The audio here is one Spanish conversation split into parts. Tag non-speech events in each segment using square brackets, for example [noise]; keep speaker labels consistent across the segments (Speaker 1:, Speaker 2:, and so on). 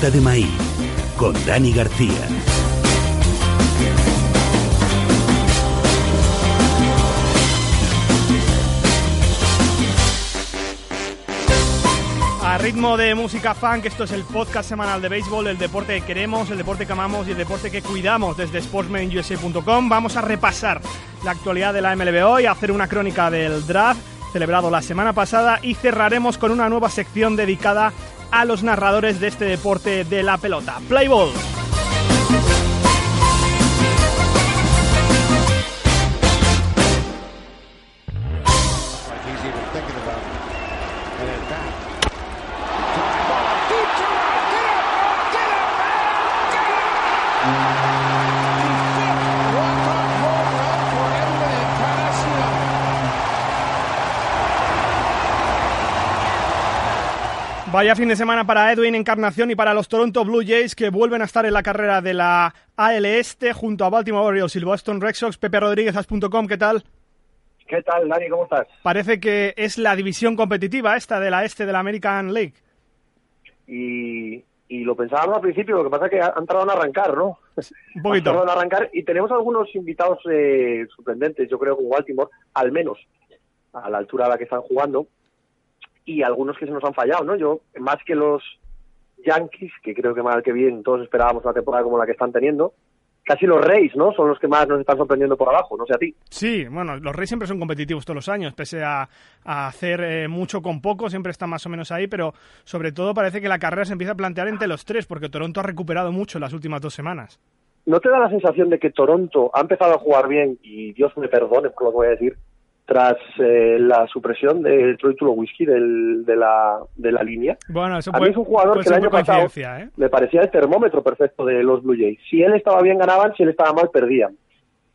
Speaker 1: De maíz con Dani García.
Speaker 2: A ritmo de música funk, esto es el podcast semanal de béisbol, el deporte que queremos, el deporte que amamos y el deporte que cuidamos desde sportsmanusa.com. Vamos a repasar la actualidad de la MLB hoy, a hacer una crónica del draft celebrado la semana pasada y cerraremos con una nueva sección dedicada a los narradores de este deporte de la pelota. Play ball. Vaya fin de semana para Edwin Encarnación y para los Toronto Blue Jays que vuelven a estar en la carrera de la AL Este junto a Baltimore Orioles y Boston Red Sox. Pepe Rodríguez, As.com, ¿qué tal?
Speaker 3: ¿Qué tal, Dani? ¿Cómo estás?
Speaker 2: Parece que es la división competitiva esta de la Este de la American League.
Speaker 3: Y, y lo pensábamos al principio, lo que pasa es que han tardado en arrancar, ¿no?
Speaker 2: Un poquito. [laughs]
Speaker 3: Han tardado en arrancar y tenemos algunos invitados eh, sorprendentes, yo creo, con Baltimore, al menos a la altura a la que están jugando y algunos que se nos han fallado, ¿no? Yo, más que los Yankees, que creo que mal que bien todos esperábamos una temporada como la que están teniendo, casi los Reyes, ¿no? Son los que más nos están sorprendiendo por abajo, no sé a ti.
Speaker 2: Sí, bueno, los Reyes siempre son competitivos todos los años, pese a, a hacer eh, mucho con poco, siempre están más o menos ahí, pero sobre todo parece que la carrera se empieza a plantear entre los tres, porque Toronto ha recuperado mucho las últimas dos semanas.
Speaker 3: ¿No te da la sensación de que Toronto ha empezado a jugar bien, y Dios me perdone por lo que voy a decir, tras eh, la supresión de Troy Tulowitzki del, de, la, de la línea.
Speaker 2: Bueno, eso
Speaker 3: a mí es un jugador que el año pasado
Speaker 2: ¿eh?
Speaker 3: me parecía el termómetro perfecto de los Blue Jays. Si él estaba bien ganaban, si él estaba mal perdían.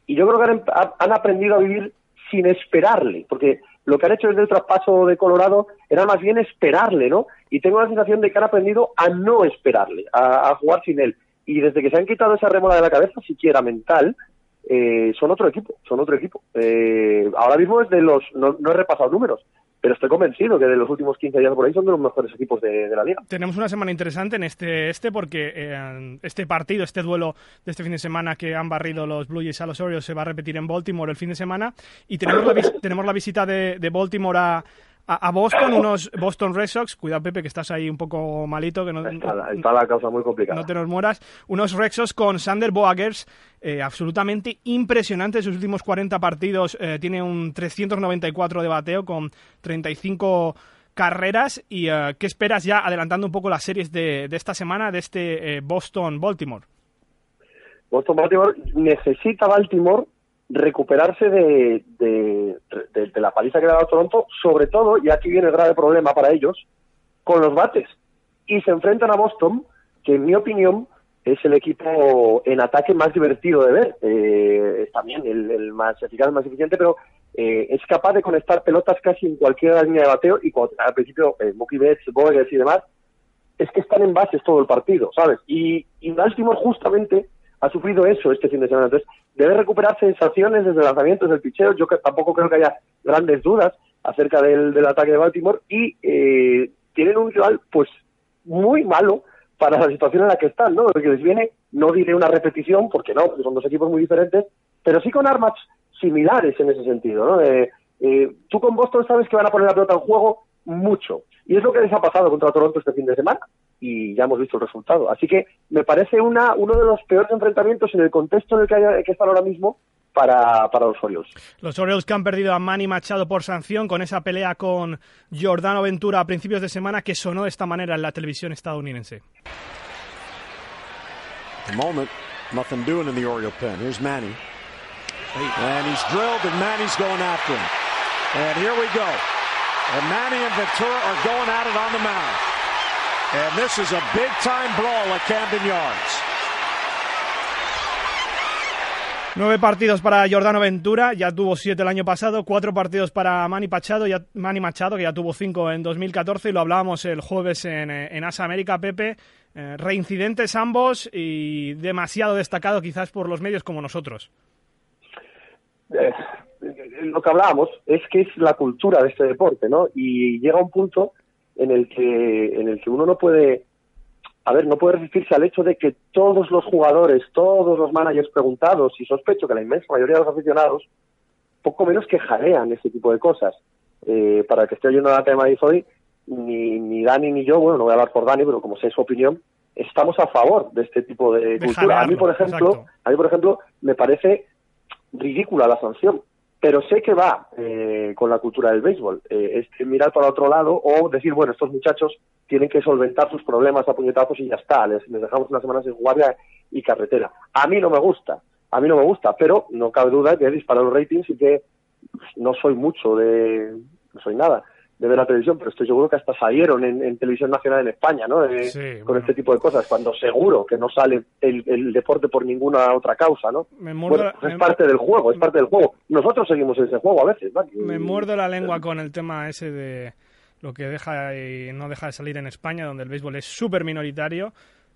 Speaker 3: Y yo creo que han, han aprendido a vivir sin esperarle, porque lo que han hecho desde el traspaso de Colorado era más bien esperarle, ¿no? Y tengo la sensación de que han aprendido a no esperarle, a, a jugar sin él. Y desde que se han quitado esa rémora de la cabeza, siquiera mental, eh, son otro equipo, son otro equipo. Eh, ahora mismo es de los, no, no, he repasado números, pero estoy convencido que de los últimos 15 días por ahí son de los mejores equipos de, la liga.
Speaker 2: Tenemos una semana interesante en este este porque eh, este partido, este duelo de este fin de semana que han barrido los Blue Jays a los Orioles se va a repetir en Baltimore el fin de semana y tenemos la, tenemos la visita de, de Baltimore a a, Boston, unos Boston Red Sox, cuidado Pepe que estás ahí un poco malito, que no
Speaker 3: está la, está la causa muy complicada.
Speaker 2: No te nos mueras. Unos Red Sox con Sander Boagers, eh, absolutamente impresionante. Sus últimos 40 partidos eh, tiene un 394 de bateo con 35 carreras. ¿Y uh, qué esperas ya adelantando un poco las series de, de esta semana de este eh, Boston-Baltimore?
Speaker 3: Boston-Baltimore necesita Baltimore recuperarse de, de, la paliza que le ha dado Toronto, sobre todo, y aquí viene el grave problema para ellos, con los bates. Y se enfrentan a Boston, que en mi opinión es el equipo en ataque más divertido de ver. Eh, es también el, más eficaz, el más eficiente, pero eh, es capaz de conectar pelotas casi en cualquier línea de bateo. Y cuando, al principio, eh, Mookie Betts, Boegers y demás, es que están en bases todo el partido, ¿sabes? Y, y Baltimore justamente ha sufrido eso este fin de semana. Entonces, debe recuperar sensaciones desde lanzamientos del picheo. Yo que, tampoco creo que haya grandes dudas acerca del, ataque de Baltimore. Y eh, tienen un rival, pues, muy malo para la situación en la que están, ¿no? Porque les viene, no diré una repetición, porque no, porque son dos equipos muy diferentes, pero sí con armas similares en ese sentido, ¿no? Eh, eh, tú con Boston sabes que van a poner la pelota en juego mucho. Y es lo que les ha pasado contra Toronto este fin de semana. Y ya hemos visto el resultado. Así que me parece una, uno de los peores enfrentamientos en el contexto en el que, hay, que están ahora mismo para, para, los Orioles.
Speaker 2: Los Orioles que han perdido a Manny Machado por sanción con esa pelea con Jordano Ventura a principios de semana que sonó de esta manera en la televisión estadounidense.
Speaker 4: The moment, nothing doing in the Oriole pen. Here's Manny. And he's drilled and Manny's going after him. And here we go. And Manny and Ventura are going at it on the mound. And this is a big time brawl at Camden Yards.
Speaker 2: Nueve partidos para Jordano Ventura, ya tuvo siete el año pasado, cuatro partidos para Manny Machado, ya, Manny Machado, que ya tuvo cinco en 2014, y lo hablábamos el jueves en, en Asa América, Pepe. Eh, reincidentes ambos y demasiado destacado quizás por los medios como nosotros.
Speaker 3: Eh, lo que hablábamos es que es la cultura de este deporte, ¿no? Y llega un punto en el que, en el que uno no puede a ver, no puede resistirse al hecho de que todos los jugadores, todos los managers preguntados, y sospecho que la inmensa mayoría de los aficionados, poco menos que jalean ese tipo de cosas. Eh, para el que esté oyendo la tema de hoy, ni, ni Dani ni yo, bueno, no voy a hablar por Dani, pero como sé su opinión, estamos a favor de este tipo de, cultura. a mí, por ejemplo, a mí, por ejemplo, me parece ridícula la sanción, pero sé que va eh, con la cultura del béisbol. Eh, es mirar para otro lado o decir, bueno, estos muchachos tienen que solventar sus problemas a puñetazos y ya está, les, dejamos unas semanas en guardia y carretera. A mí no me gusta, a mí no me gusta, pero no cabe duda que he disparado los ratings y que no soy mucho de, no soy nada de ver la televisión, pero estoy seguro que hasta salieron en, televisión nacional en España, ¿no? con este tipo de cosas, cuando seguro que no sale el, deporte por ninguna otra causa, ¿no?
Speaker 2: Me muerdo,
Speaker 3: pues es parte del juego, es parte del juego. Nosotros seguimos ese juego a veces, ¿no?
Speaker 2: Me muerdo la lengua con el tema ese de lo que deja y no deja de salir en España, donde el béisbol es súper minoritario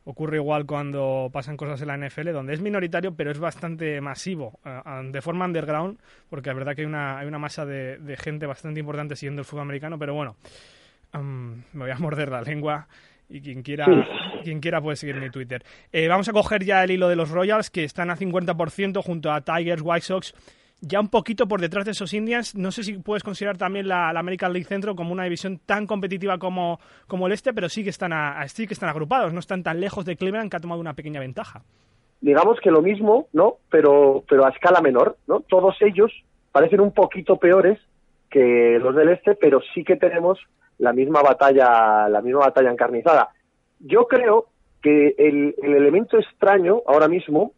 Speaker 2: Ocurre igual cuando pasan cosas en la NFL, donde es minoritario, pero es bastante masivo, eh, de forma underground, porque es verdad que hay una, hay una masa de, gente bastante importante siguiendo el fútbol americano, pero bueno, me voy a morder la lengua y quien quiera, quien quiera puede seguir mi Twitter. Eh, vamos a coger ya el hilo de los Royals, que están a 50% junto a Tigers, White Sox ya un poquito por detrás de esos Indians. No sé si puedes considerar también la, American League Centro como una división tan competitiva como, como el este, pero sí que, están sí que están agrupados, no están tan lejos de Cleveland que ha tomado una pequeña ventaja.
Speaker 3: Digamos que lo mismo, ¿no? Pero, pero a escala menor, ¿no? Todos ellos parecen un poquito peores que los del este, pero sí que tenemos la misma batalla, la misma batalla encarnizada. Yo creo que el, el elemento extraño ahora mismo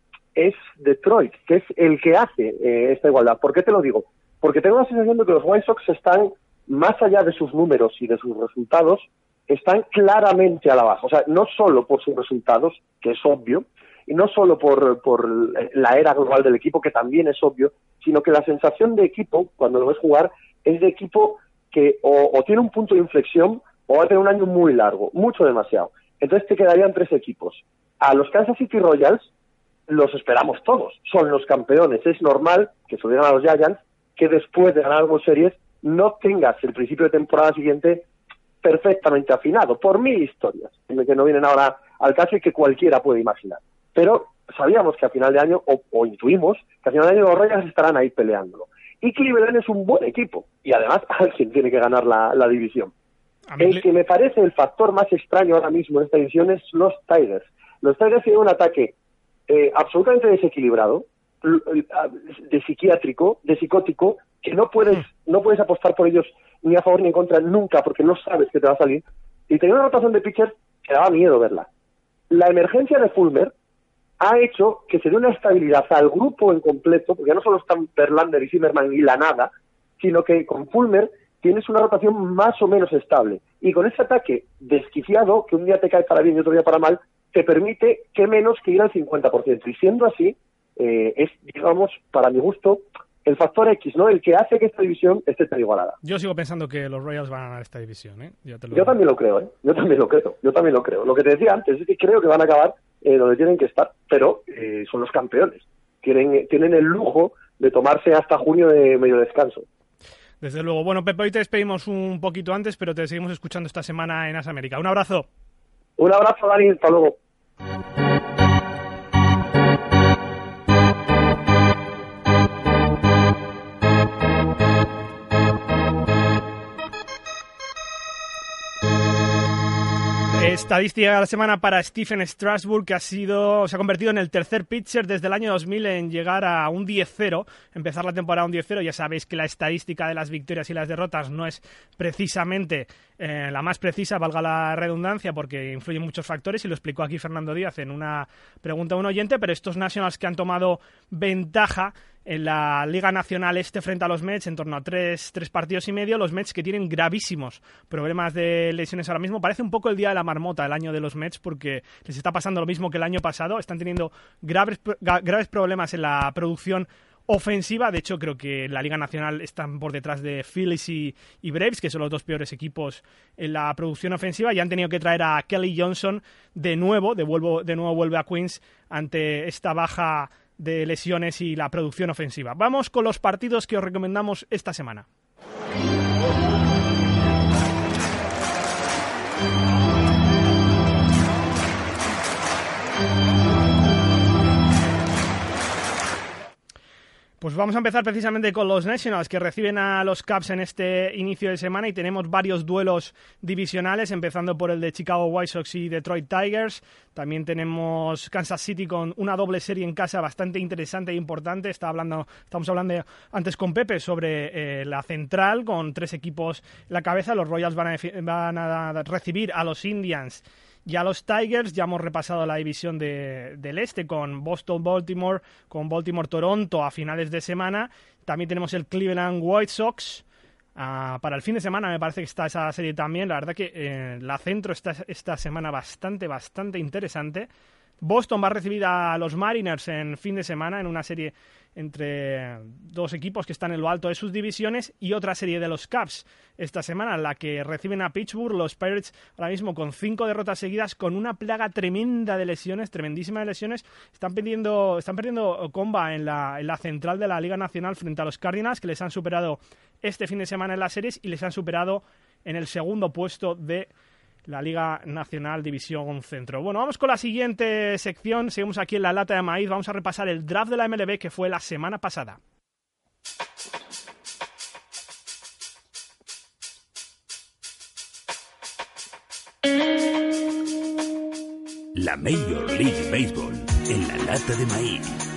Speaker 3: es Detroit, que es el que hace eh, esta igualdad. ¿Por qué te lo digo? Porque tengo la sensación de que los White Sox están, más allá de sus números y de sus resultados, están claramente a la baja. O sea, no solo por sus resultados, que es obvio, y no solo por, por la era global del equipo, que también es obvio, sino que la sensación de equipo, cuando lo ves jugar, es de equipo que o, o tiene un punto de inflexión o va a tener un año muy largo, mucho demasiado. Entonces te quedarían tres equipos. A los Kansas City Royals, los esperamos todos. Son los campeones. Es normal que se a los Giants que después de ganar algo series no tengas el principio de temporada siguiente perfectamente afinado. Por mil historias que no vienen ahora al caso y que cualquiera puede imaginar. Pero sabíamos que a final de año, o, intuimos, que a final de año los Reyes estarán ahí peleándolo. Y Cleveland es un buen equipo. Y además, [laughs] alguien tiene que ganar la, división. El que me parece el factor más extraño ahora mismo en esta división es los Tigers. Los Tigers tienen un ataque eh, absolutamente desequilibrado, de psiquiátrico, de psicótico, que no puedes, no puedes apostar por ellos ni a favor ni en contra nunca porque no sabes que te va a salir. Y tenía una rotación de pitchers que daba miedo verla. La emergencia de Fulmer ha hecho que se dé una estabilidad al grupo en completo, porque ya no solo están Verlander y Zimmerman y la nada, sino que con Fulmer tienes una rotación más o menos estable. Y con ese ataque desquiciado, que un día te cae para bien y otro día para mal, te permite que menos que ir al 50%. Y siendo así, eh, es, digamos, para mi gusto, el factor X, ¿no? El que hace que esta división esté tan igualada.
Speaker 2: Yo sigo pensando que los Royals van a ganar esta división, ¿eh?
Speaker 3: Yo, también lo creo, ¿eh? Yo también lo creo, yo también lo creo. Lo que te decía antes es que creo que van a acabar eh, donde tienen que estar, pero eh, son los campeones. Tienen, tienen el lujo de tomarse hasta junio de medio descanso.
Speaker 2: Desde luego. Bueno, Pepe, hoy te despedimos un poquito antes, pero te seguimos escuchando esta semana en As América. Un abrazo.
Speaker 3: Un abrazo, Dani, hasta luego. Thank you.
Speaker 2: Estadística de la semana para Stephen Strasburg, que ha sido, se ha convertido en el tercer pitcher desde el año 2000 en llegar a un 10-0, empezar la temporada un 10-0. Ya sabéis que la estadística de las victorias y las derrotas no es precisamente eh, la más precisa, valga la redundancia, porque influyen muchos factores, y lo explicó aquí Fernando Díaz en una pregunta a un oyente, pero estos Nationals que han tomado ventaja en la Liga Nacional Este frente a los Mets en torno a tres, tres partidos y medio. Los Mets que tienen gravísimos problemas de lesiones ahora mismo. Parece un poco el día de la marmota el año de los Mets porque les está pasando lo mismo que el año pasado. Están teniendo graves, graves problemas en la producción ofensiva. De hecho, creo que en la Liga Nacional están por detrás de Phillies y, y, Braves, que son los dos peores equipos en la producción ofensiva, y han tenido que traer a Kelly Johnson de nuevo, de, de nuevo vuelve a Queens ante esta baja de lesiones y la producción ofensiva. Vamos con los partidos que os recomendamos esta semana. Pues vamos a empezar precisamente con los Nationals que reciben a los Cubs en este inicio de semana y tenemos varios duelos divisionales, empezando por el de Chicago White Sox y Detroit Tigers. También tenemos Kansas City con una doble serie en casa bastante interesante e importante. Hablando, estamos hablando antes con Pepe sobre eh, la central con tres equipos en la cabeza. Los Royals van a, van a recibir a los Indians ya los Tigers, ya hemos repasado la división del este con Boston-Baltimore, con Baltimore-Toronto a finales de semana. También tenemos el Cleveland White Sox. Ah, para el fin de semana me parece que está esa serie también. La verdad que eh, la centro está esta semana bastante, bastante interesante. Boston va a recibir a los Mariners en fin de semana en una serie entre dos equipos que están en lo alto de sus divisiones y otra serie de los Cubs esta semana, la que reciben a Pittsburgh los Pirates ahora mismo con cinco derrotas seguidas, con una plaga tremenda de lesiones, tremendísima de lesiones. Están perdiendo, están perdiendo comba en la, en la central de la Liga Nacional frente a los Cardinals, que les han superado este fin de semana en las series y les han superado en el segundo puesto de la Liga Nacional División Centro. Bueno, vamos con la siguiente sección. Seguimos aquí en la lata de maíz. Vamos a repasar el draft de la MLB que fue la semana pasada.
Speaker 1: La Major League Baseball en la lata de maíz.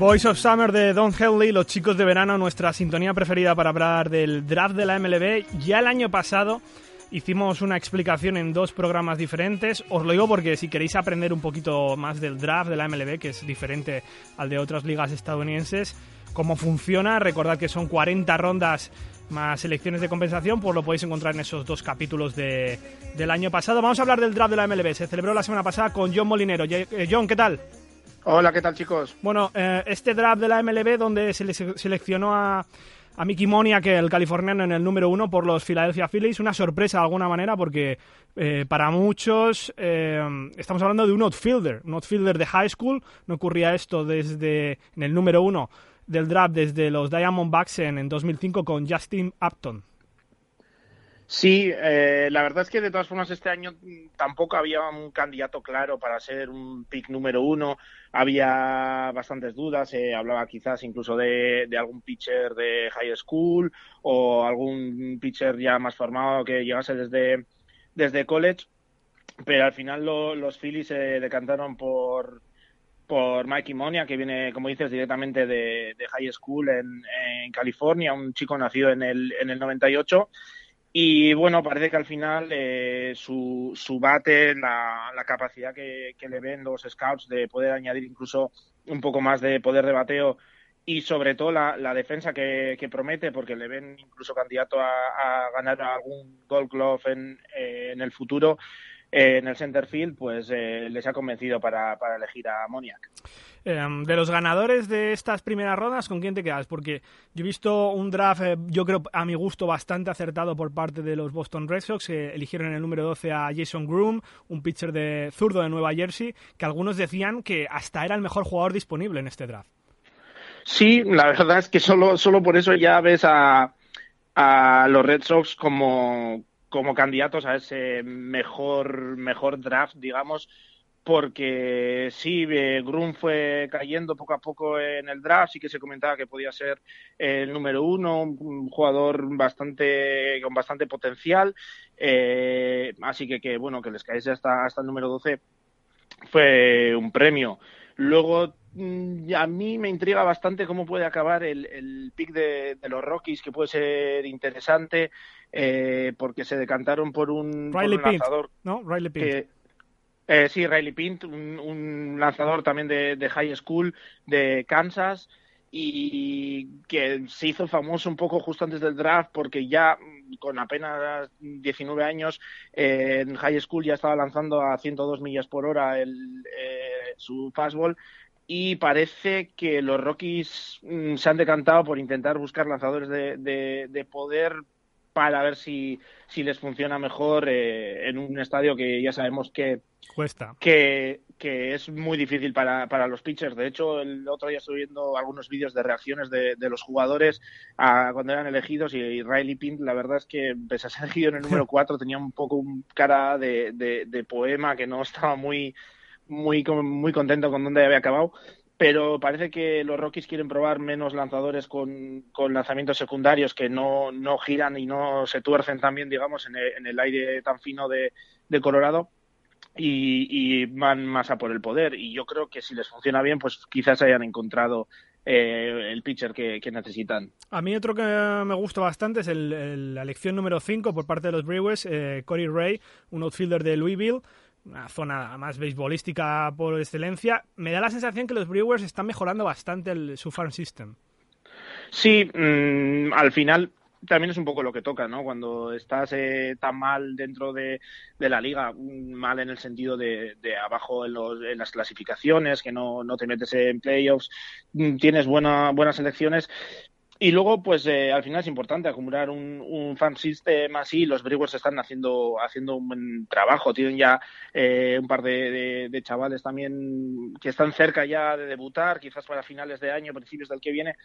Speaker 2: Boys of Summer de Don Henley, los chicos de verano, nuestra sintonía preferida para hablar del draft de la MLB. Ya el año pasado hicimos una explicación en dos programas diferentes. Os lo digo porque si queréis aprender un poquito más del draft de la MLB, que es diferente al de otras ligas estadounidenses, cómo funciona, recordad que son 40 rondas más selecciones de compensación, pues lo podéis encontrar en esos dos capítulos de, del año pasado. Vamos a hablar del draft de la MLB. Se celebró la semana pasada con John Molinero. Eh, John, ¿qué tal?
Speaker 5: Hola, ¿qué tal chicos?
Speaker 2: Bueno, eh, este draft de la MLB donde se le seleccionó a, Mickey Monia, que el californiano en el número uno por los Philadelphia Phillies, una sorpresa de alguna manera porque eh, para muchos eh, estamos hablando de un outfielder, un outfielder de high school, no ocurría esto desde en el número uno del draft desde los Diamondbacks en, en 2005 con Justin Upton.
Speaker 5: Sí, eh, la verdad es que de todas formas este año tampoco había un candidato claro para ser un pick número uno. Había bastantes dudas. Se hablaba quizás incluso de, algún pitcher de high school o algún pitcher ya más formado que llegase desde, desde college. Pero al final los Phillies se decantaron por, por Mikey Monia, que viene, como dices, directamente de, high school en, en, California, un chico nacido en el, en el 98 y bueno, parece que al final eh, su, su bate, la, la capacidad que, le ven los scouts de poder añadir incluso un poco más de poder de bateo y sobre todo la, la defensa que, que, promete, porque le ven incluso candidato a, ganar algún Gold Glove en, eh, en el futuro eh, en el center field, pues les ha convencido para, para elegir a Moniac.
Speaker 2: Em, de los ganadores de estas primeras rondas, ¿con quién te quedas? Porque yo he visto un draft, eh, yo creo a mi gusto, bastante acertado por parte de los Boston Red Sox, que eligieron en el número 12 a Jason Groom, un pitcher de zurdo de Nueva Jersey, que algunos decían que hasta era el mejor jugador disponible en este draft.
Speaker 5: Sí, la verdad es que solo, solo por eso ya ves a, a los Red Sox como, como candidatos a ese mejor, mejor draft, digamos, porque sí, eh, Grum fue cayendo poco a poco en el draft, sí que se comentaba que podía ser el número uno, un jugador bastante con bastante potencial, eh, así que, que bueno, que les caese hasta, hasta el número 12 fue un premio. Luego, mm, a mí me intriga bastante cómo puede acabar el, el pick de, los Rockies, que puede ser interesante, eh, porque se decantaron por un, lanzador.
Speaker 2: ¿no? Riley Pint.
Speaker 5: Eh, sí, Riley Pint, un, lanzador también de, high school de Kansas y que se hizo famoso un poco justo antes del draft porque ya con apenas 19 años eh, en high school ya estaba lanzando a 102 millas por hora el, eh, su fastball y parece que los Rockies mm, se han decantado por intentar buscar lanzadores de, de poder para ver si, si les funciona mejor eh, en un estadio que ya sabemos que
Speaker 2: cuesta
Speaker 5: que, que es muy difícil para, para, los pitchers. De hecho, el otro día estoy viendo algunos vídeos de reacciones de, de los jugadores a, cuando eran elegidos y, Riley Pint, la verdad es que pese a ser elegido en el número [laughs] 4 tenía un poco un cara de, de, poema que no estaba muy muy, muy contento con dónde había acabado pero parece que los Rockies quieren probar menos lanzadores con, lanzamientos secundarios que no, no, giran y no se tuercen también, digamos, en el, aire tan fino de, Colorado. Y, van más a por el poder. Y yo creo que si les funciona bien, pues quizás hayan encontrado eh, el pitcher que, necesitan.
Speaker 2: A mí otro que me gusta bastante es la elección número 5 por parte de los Brewers, eh, Corey Ray, un outfielder de Louisville una zona más beisbolística por excelencia, me da la sensación que los Brewers están mejorando bastante el, su farm system.
Speaker 5: Sí, mm, al final también es un poco lo que toca, ¿no? Cuando estás eh, tan mal dentro de, la liga, mal en el sentido de, abajo en, las clasificaciones, que no, no te metes en playoffs, mm, tienes buena, buenas elecciones, y luego, pues eh, al final es importante acumular un, un farm system así. Los Brewers están haciendo, haciendo un buen trabajo. Tienen ya eh, un par de, chavales también que están cerca ya de debutar, quizás para finales de año, principios del que viene,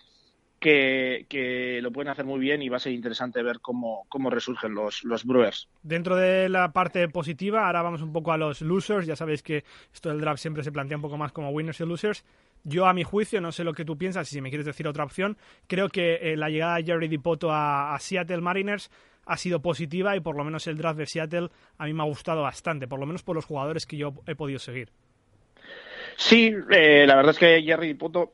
Speaker 5: que, que, lo pueden hacer muy bien y va a ser interesante ver cómo, cómo resurgen los, los Brewers.
Speaker 2: Dentro de la parte positiva, ahora vamos un poco a los losers. Ya sabéis que esto del draft siempre se plantea un poco más como winners y losers. Yo, a mi juicio, no sé lo que tú piensas, si me quieres decir otra opción, creo que eh, la llegada de Jerry Dipoto a, Seattle Mariners ha sido positiva y por lo menos el draft de Seattle a mí me ha gustado bastante, por lo menos por los jugadores que yo he podido seguir.
Speaker 5: Sí, eh, la verdad es que Jerry Dipoto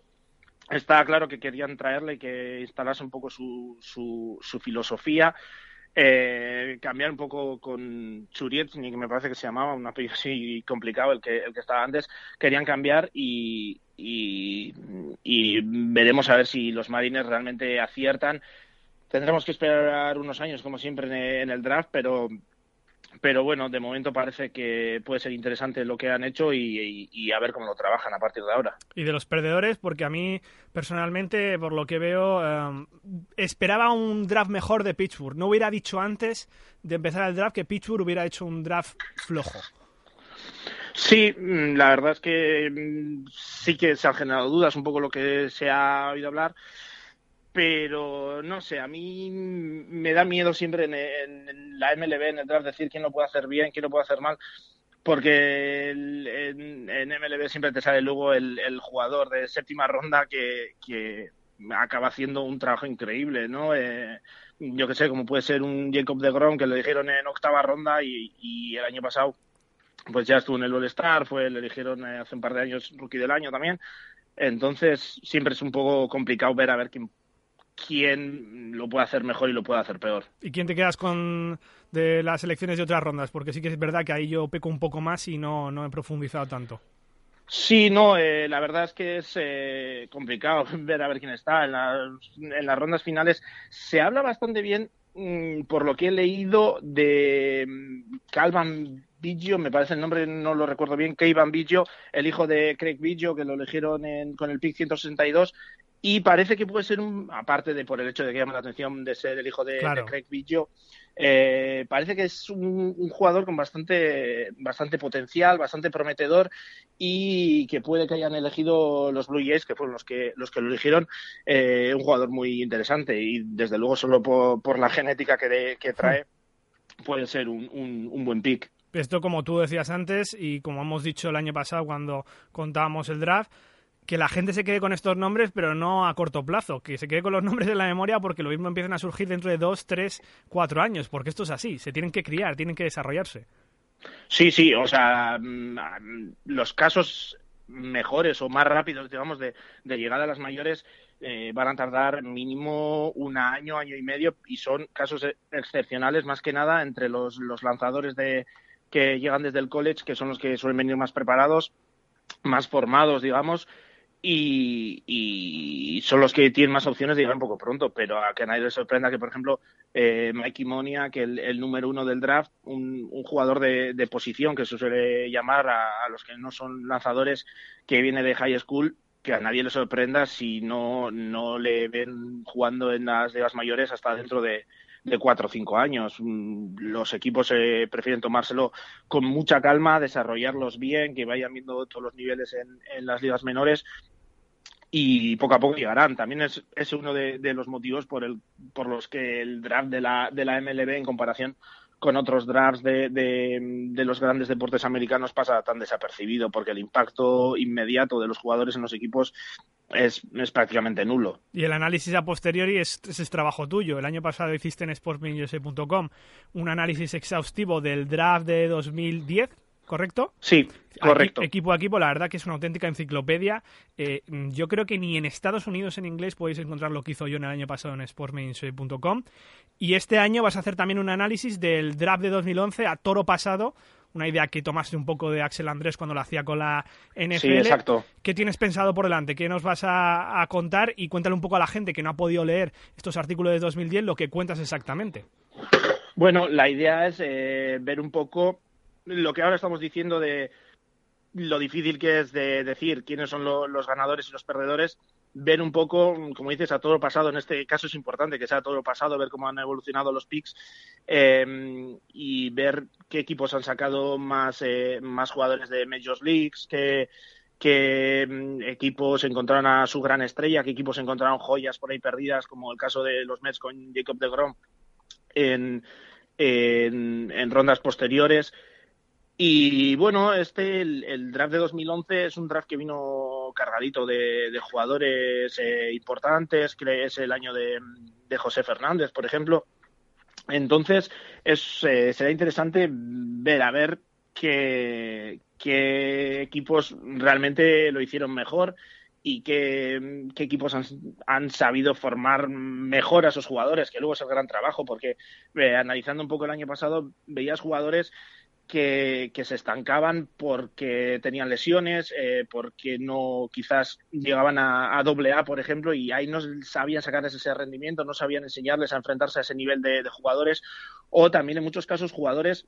Speaker 5: está claro que querían traerle y que instalase un poco su, su, filosofía. Eh, cambiar un poco con Churietny, que me parece que se llamaba, un apellido así complicado, el que, el que estaba antes, querían cambiar y, y, veremos a ver si los Marines realmente aciertan. Tendremos que esperar unos años, como siempre, en el draft, pero pero bueno, de momento parece que puede ser interesante lo que han hecho y, a ver cómo lo trabajan a partir de ahora.
Speaker 2: Y de los perdedores, porque a mí personalmente, por lo que veo, em, esperaba un draft mejor de Pittsburgh. No hubiera dicho antes de empezar el draft que Pittsburgh hubiera hecho un draft flojo.
Speaker 5: Sí, mm, la verdad es que mm, sí que se han generado dudas, un poco lo que se ha oído hablar, pero no sé, a mí me da miedo siempre en, la MLB, en el draft, decir quién lo puede hacer bien, quién lo puede hacer mal, porque en, MLB siempre te sale luego el, jugador de séptima ronda que, acaba haciendo un trabajo increíble, ¿no? Eh, yo que sé, como puede ser un Jacob de Grom que le dijeron en octava ronda y, y el año pasado pues ya estuvo en el All-Star, fue, le eligieron eh, hace un par de años Rookie del Año también. Entonces, siempre es un poco complicado ver a ver quién, quién lo puede hacer mejor y lo puede hacer peor.
Speaker 2: ¿Y quién te quedas con de las elecciones de otras rondas? Porque sí que es verdad que ahí yo peco un poco más y no, no he profundizado tanto.
Speaker 5: Sí, no, eh, la verdad es que es eh, complicado [laughs] ver a ver quién está. En las, en las rondas finales se habla bastante bien, mm, por lo que he leído, de mm, Calvin Biggio, me parece el nombre, no lo recuerdo bien, Keivan Biggio, el hijo de Craig Biggio, que lo eligieron con el pick 162, y parece que puede ser un, aparte de por el hecho de que llama la atención de ser el hijo de, Craig Biggio, eh, parece que es un, jugador con bastante, bastante potencial, bastante prometedor y que puede que hayan elegido los Blue Jays, que fueron los que, los que lo eligieron, eh, un jugador muy interesante. Y desde luego solo por, la genética que, que trae puede ser un, un buen pick.
Speaker 2: Esto, como tú decías antes y como hemos dicho el año pasado cuando contábamos el draft, que la gente se quede con estos nombres, pero no a corto plazo, que se quede con los [laughs] nombres en la memoria porque lo mismo empiezan a surgir dentro de dos, tres, cuatro años, porque esto es así, se tienen que criar, tienen que desarrollarse.
Speaker 5: Sí, sí, o sea, mm, los casos mejores o más rápidos, digamos, de, de llegada a las mayores eh, van a tardar mínimo un año, año y medio y son casos excepcionales más que nada entre los, los lanzadores de, que llegan desde el college, que son los que suelen venir más preparados, más formados, digamos, y, son los que tienen más opciones de llegar un poco pronto, pero a que nadie le sorprenda que, por ejemplo, eh, Mikey Monia, que el, el, número uno del draft, un, jugador de, posición que se suele llamar a, los que no son lanzadores, que viene de high school, que a nadie le sorprenda si no, no le ven jugando en las ligas mayores hasta dentro de, de cuatro o cinco años. Mm, los equipos eh, prefieren tomárselo con mucha calma, desarrollarlos bien, que vayan viendo todos los niveles en, las ligas menores y poco a poco llegarán. También es, es uno de, los motivos por, el, por los que el draft de la, de la MLB en comparación con otros drafts de, de, los grandes deportes americanos pasa tan desapercibido, porque el impacto inmediato de los jugadores en los equipos es, prácticamente nulo.
Speaker 2: Y el análisis a posteriori es, trabajo tuyo. El año pasado hiciste en sportsmanusa.com un análisis exhaustivo del draft de 2010, ¿correcto?
Speaker 5: Sí, correcto.
Speaker 2: equipo a equipo, la verdad que es una auténtica enciclopedia. Eh, yo creo que ni en Estados Unidos en inglés podéis encontrar lo que hizo yo en el año pasado en sportsmanusa.com. Y este año vas a hacer también un análisis del draft de 2011 a toro pasado una idea que tomaste un poco de Axel Andrés cuando lo hacía con la NFL.
Speaker 5: Sí, exacto.
Speaker 2: ¿Qué tienes pensado por delante? ¿Qué nos vas a, contar? Y cuéntale un poco a la gente que no ha podido leer estos artículos de 2010 lo que cuentas exactamente.
Speaker 5: Bueno, la idea es eh, ver un poco lo que ahora estamos diciendo de lo difícil que es de decir quiénes son los ganadores y los perdedores ver un poco, como dices, a todo lo pasado. En este caso es importante que sea todo lo pasado, ver cómo han evolucionado los picks eh, y ver qué equipos han sacado más, eh, más jugadores de Major Leagues, qué, mm, equipos encontraron a su gran estrella, qué equipos encontraron joyas por ahí perdidas, como el caso de los Mets con Jacob de Grom en, en, en rondas posteriores. Y bueno, este, el, draft de 2011 es un draft que vino cargadito de, jugadores eh, importantes, que es el año de, José Fernández, por ejemplo. Entonces, es, eh, será interesante ver a ver qué, equipos realmente lo hicieron mejor y qué, equipos han, han, sabido formar mejor a esos jugadores, que luego es el gran trabajo, porque eh, analizando un poco el año pasado, veías jugadores que, se estancaban porque tenían lesiones, eh, porque no quizás llegaban a, doble A, por ejemplo, y ahí no sabían sacarles ese rendimiento, no sabían enseñarles a enfrentarse a ese nivel de, jugadores, o también en muchos casos jugadores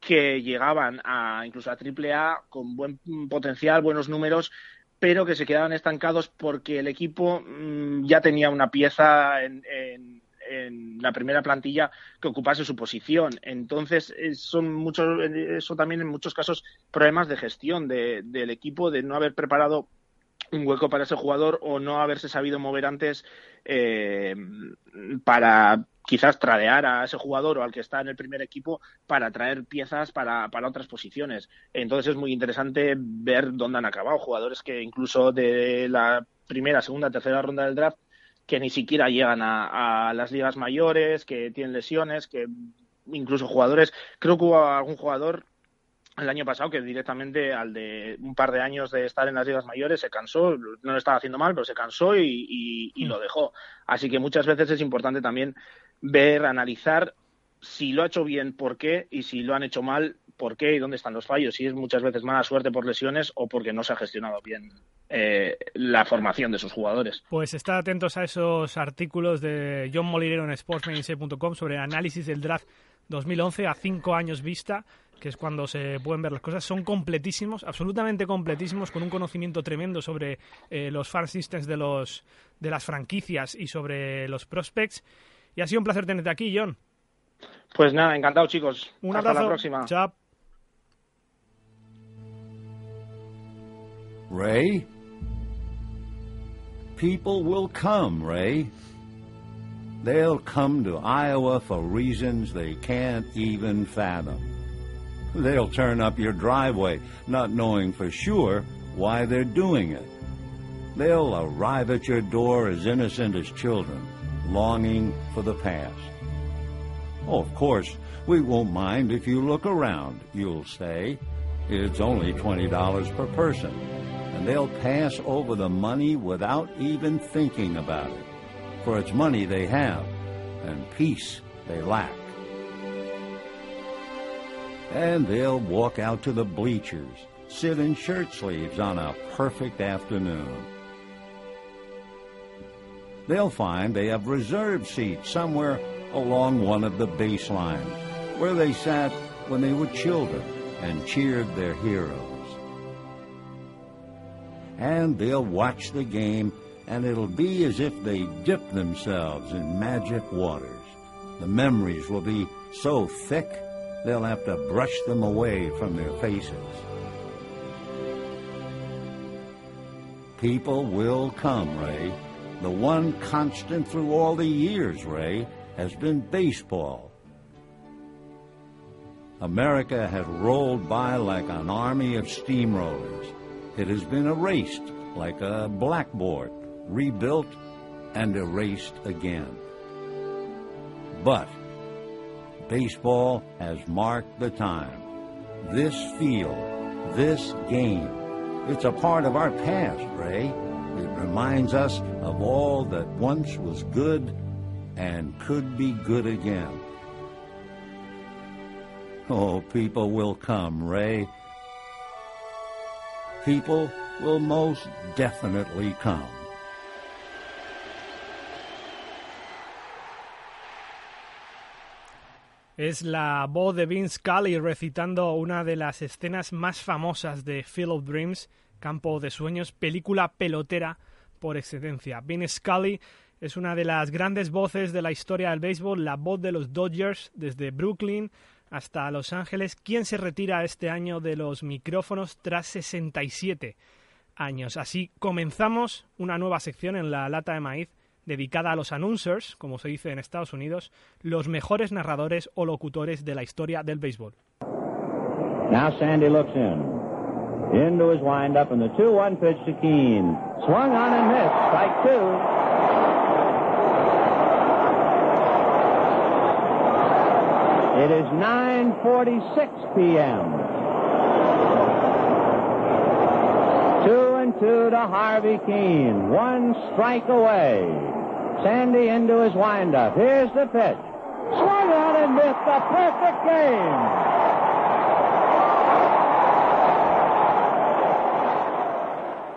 Speaker 5: que llegaban a incluso a triple A con buen potencial, buenos números, pero que se quedaban estancados porque el equipo mm, ya tenía una pieza en en la primera plantilla que ocupase su posición. Entonces, son muchos, eso también en muchos casos problemas de gestión del equipo, de no haber preparado un hueco para ese jugador o no haberse sabido mover antes eh, para quizás tradear a ese jugador o al que está en el primer equipo para traer piezas para, para otras posiciones. Entonces es muy interesante ver dónde han acabado jugadores que incluso de la primera, segunda, tercera ronda del draft que ni siquiera llegan a, las ligas mayores, que tienen lesiones, que incluso jugadores, creo que hubo algún jugador el año pasado que directamente al de un par de años de estar en las ligas mayores se cansó, no lo estaba haciendo mal, pero se cansó y, y, lo dejó. Así que muchas veces es importante también ver, analizar si lo ha hecho bien, por qué, y si lo han hecho mal, por qué y dónde están los fallos. Si es muchas veces mala suerte por lesiones o porque no se ha gestionado bien eh, la formación de sus jugadores.
Speaker 2: Pues estad atentos a esos artículos de John Molinero en sportsmedicine.com sobre análisis del draft 2011 a cinco años vista, que es cuando se pueden ver las cosas. Son completísimos, absolutamente completísimos, con un conocimiento tremendo sobre eh, los fan systems de, los, de las franquicias y sobre los prospects. Y ha sido un placer tenerte aquí, John.
Speaker 5: Pues nada, encantado, chicos.
Speaker 2: Un
Speaker 5: Hasta
Speaker 2: abrazo.
Speaker 5: la próxima.
Speaker 2: Chao.
Speaker 6: Ray? People will come, Ray. They'll come to Iowa for reasons they can't even fathom. They'll turn up your driveway, not knowing for sure why they're doing it. They'll arrive at your door as innocent as children, longing for the past. Oh, of course, we won't mind if you look around, you'll say. It's only $20 per person and they'll pass over the money without even thinking about it. For it's money they have, and peace they lack. And they'll walk out to the bleachers, sit in shirt sleeves on a perfect afternoon. They'll find they have reserved seats somewhere along one of the baselines, where they sat when they were children and cheered their heroes and they'll watch the game, and it'll be as if they dip themselves in magic waters. The memories will be so thick, they'll have to brush them away from their faces. People will come, Ray. The one constant through all the years, Ray, has been baseball. America had rolled by like an army of steamrollers. It has been erased like a blackboard, rebuilt and erased again. But baseball has marked the time. This field, this game, it's a part of our past, Ray. It reminds us of all that once was good and could be good again. Oh, people will come, Ray. People will most definitely come.
Speaker 2: Es la voz de Vince Scully recitando una de las escenas más famosas de Field of Dreams, Campo de Sueños, película pelotera por excelencia. Vince Scully es una de las grandes voces de la historia del béisbol, la voz de los Dodgers desde Brooklyn hasta Los Ángeles, quien se retira este año de los micrófonos tras 67 años. Así comenzamos una nueva sección en la lata de maíz dedicada a los announcers, como se dice en Estados Unidos, los mejores narradores o locutores de la historia del béisbol.
Speaker 7: Now Sandy looks in. Into his windup and the 2-1 pitch to Keene. Swung on and missed. Strike two. It is 9.46 p.m. Two and two to Harvey Keene. One strike away. Sandy into his windup. Here's the pitch. Swung on and missed the perfect game.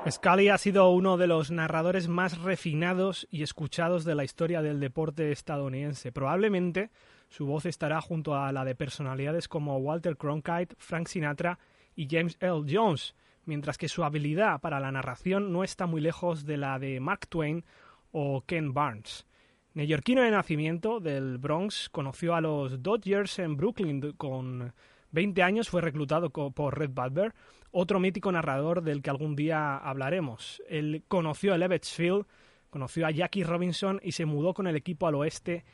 Speaker 2: Scully ha sido uno de los narradores más refinados y escuchados de la historia del deporte estadounidense. Probablemente su voz estará junto a la de personalidades como Walter Cronkite, Frank Sinatra y James L. Jones, mientras que su habilidad para la narración no está muy lejos de la de Mark Twain o Ken Barnes. Neoyorquino de nacimiento del Bronx, conoció a los Dodgers en Brooklyn con 20 años, fue reclutado por Red Butler, otro mítico narrador del que algún día hablaremos. Él conoció el Ebbets Field, conoció a Jackie Robinson y se mudó con el equipo al oeste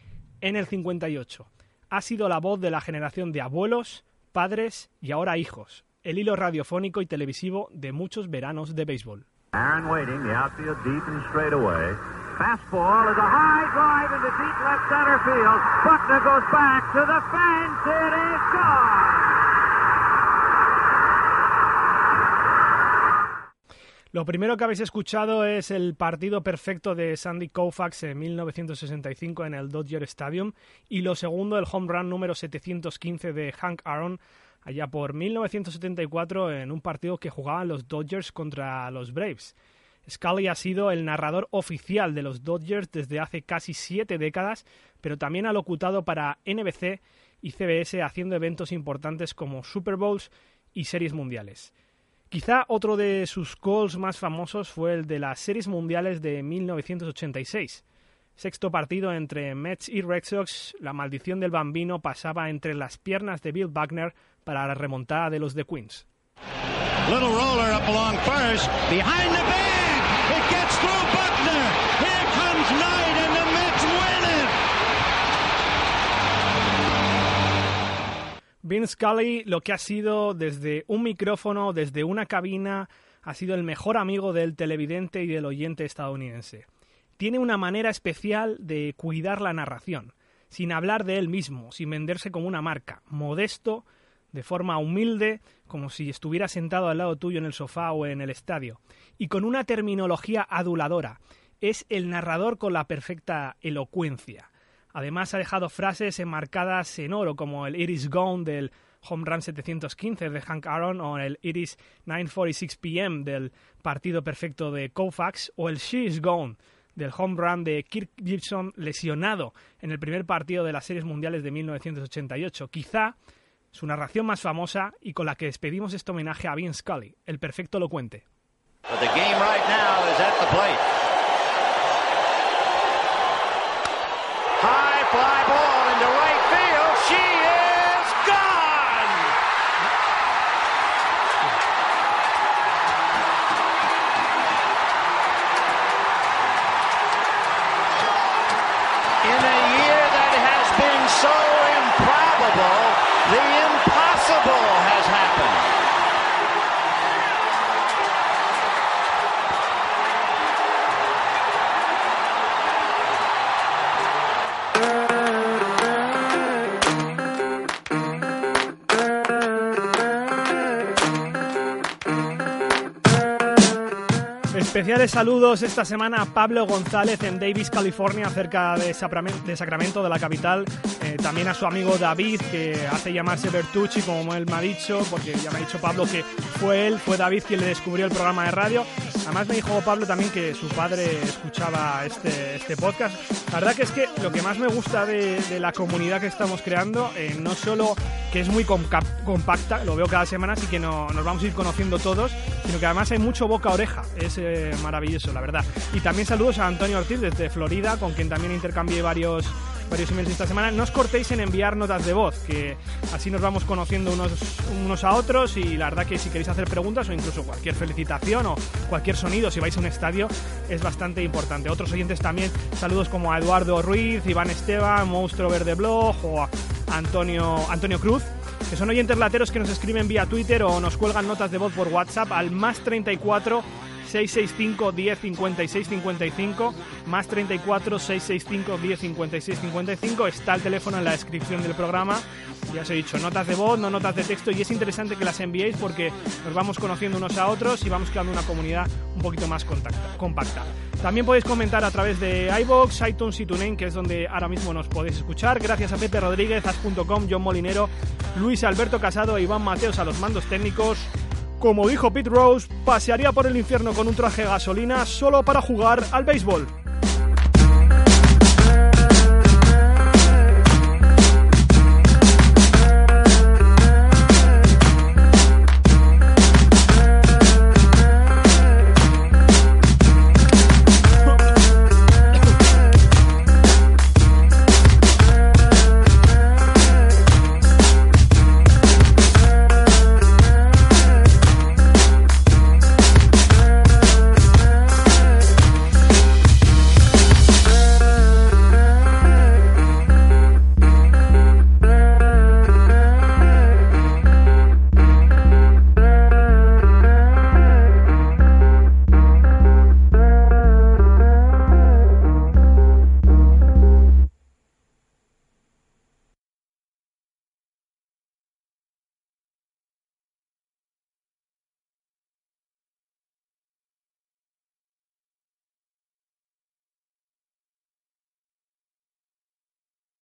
Speaker 2: en el 58. Ha sido la voz de la generación de abuelos, padres y ahora hijos, el hilo radiofónico y televisivo de muchos veranos de béisbol.
Speaker 8: Aaron waiting, the outfield deep and straight away. Fastball is a high drive into deep left center field. Buckner goes back to the fence. It is gone.
Speaker 2: Lo primero que habéis escuchado es el partido perfecto de Sandy Koufax en 1965 en el Dodger Stadium y lo segundo el home run número 715 de Hank Aaron allá por 1974 en un partido que jugaban los Dodgers contra los Braves. Scully ha sido el narrador oficial de los Dodgers desde hace casi siete décadas, pero también ha locutado para NBC y CBS haciendo eventos importantes como Super Bowls y series mundiales. Quizá otro de sus calls más famosos fue el de las Series Mundiales de 1986. Sexto partido entre Mets y Red Sox, la maldición del bambino pasaba entre las piernas de Bill Buckner para la remontada de los de Queens.
Speaker 9: Little roller up along first, behind the bag, it gets through Buckner. Here comes Knight and the Mets win it.
Speaker 2: Vince Scully, lo que ha sido desde un micrófono, desde una cabina, ha sido el mejor amigo del televidente y del oyente estadounidense. Tiene una manera especial de cuidar la narración, sin hablar de él mismo, sin venderse como una marca, modesto, de forma humilde, como si estuviera sentado al lado tuyo en el sofá o en el estadio, y con una terminología aduladora. Es el narrador con la perfecta elocuencia. Además ha dejado frases enmarcadas en oro como el It is gone del Home Run 715 de Hank Aaron o el It is 9.46 pm del partido perfecto de Koufax o el She is gone del home run de Kirk Gibson lesionado en el primer partido de las series mundiales de 1988. Quizá su narración más famosa y con la que despedimos este homenaje a Vince Scully, el perfecto elocuente.
Speaker 10: But the game right now is at the. High fly ball
Speaker 2: Especiales saludos esta semana a Pablo González en Davis, California, cerca de, Sacramento, de la capital. Eh, también a su amigo David, que hace llamarse Bertucci, como él me ha dicho, porque ya me ha dicho Pablo que fue él, fue David quien le descubrió el programa de radio. Además me dijo Pablo también que su padre escuchaba este, este podcast. La verdad que es que lo que más me gusta de, la comunidad que estamos creando, eh, no solo que es muy compacta, lo veo cada semana, así que no, nos vamos a ir conociendo todos, sino que además hay mucho boca a oreja. Es eh, maravilloso, la verdad. Y también saludos a Antonio Ortiz desde Florida, con quien también intercambié varios varios emails esta semana. No os cortéis en enviar notas de voz, que así nos vamos conociendo unos, unos a otros y la verdad que si queréis hacer preguntas o incluso cualquier felicitación o cualquier sonido, si vais a un estadio, es bastante importante. Otros oyentes también, saludos como a Eduardo Ruiz, Iván Esteban, Monstruo Verde Blog o a Antonio, Antonio Cruz que son oyentes lateros que nos escriben vía Twitter o nos cuelgan notas de voz por WhatsApp al más 34 665 10 56 55 más 34 665 10 56 55 está el teléfono en la descripción del programa ya os he dicho notas de voz no notas de texto y es interesante que las enviéis porque nos vamos conociendo unos a otros y vamos creando una comunidad un poquito más compacta también podéis comentar a través de iBox, iTunes y TuneIn, que es donde ahora mismo nos podéis escuchar. Gracias a Pepe Rodríguez, Az.com, John Molinero, Luis Alberto Casado e Iván Mateos a los mandos técnicos. Como dijo Pete Rose, pasearía por el infierno con un traje de gasolina solo para jugar al béisbol.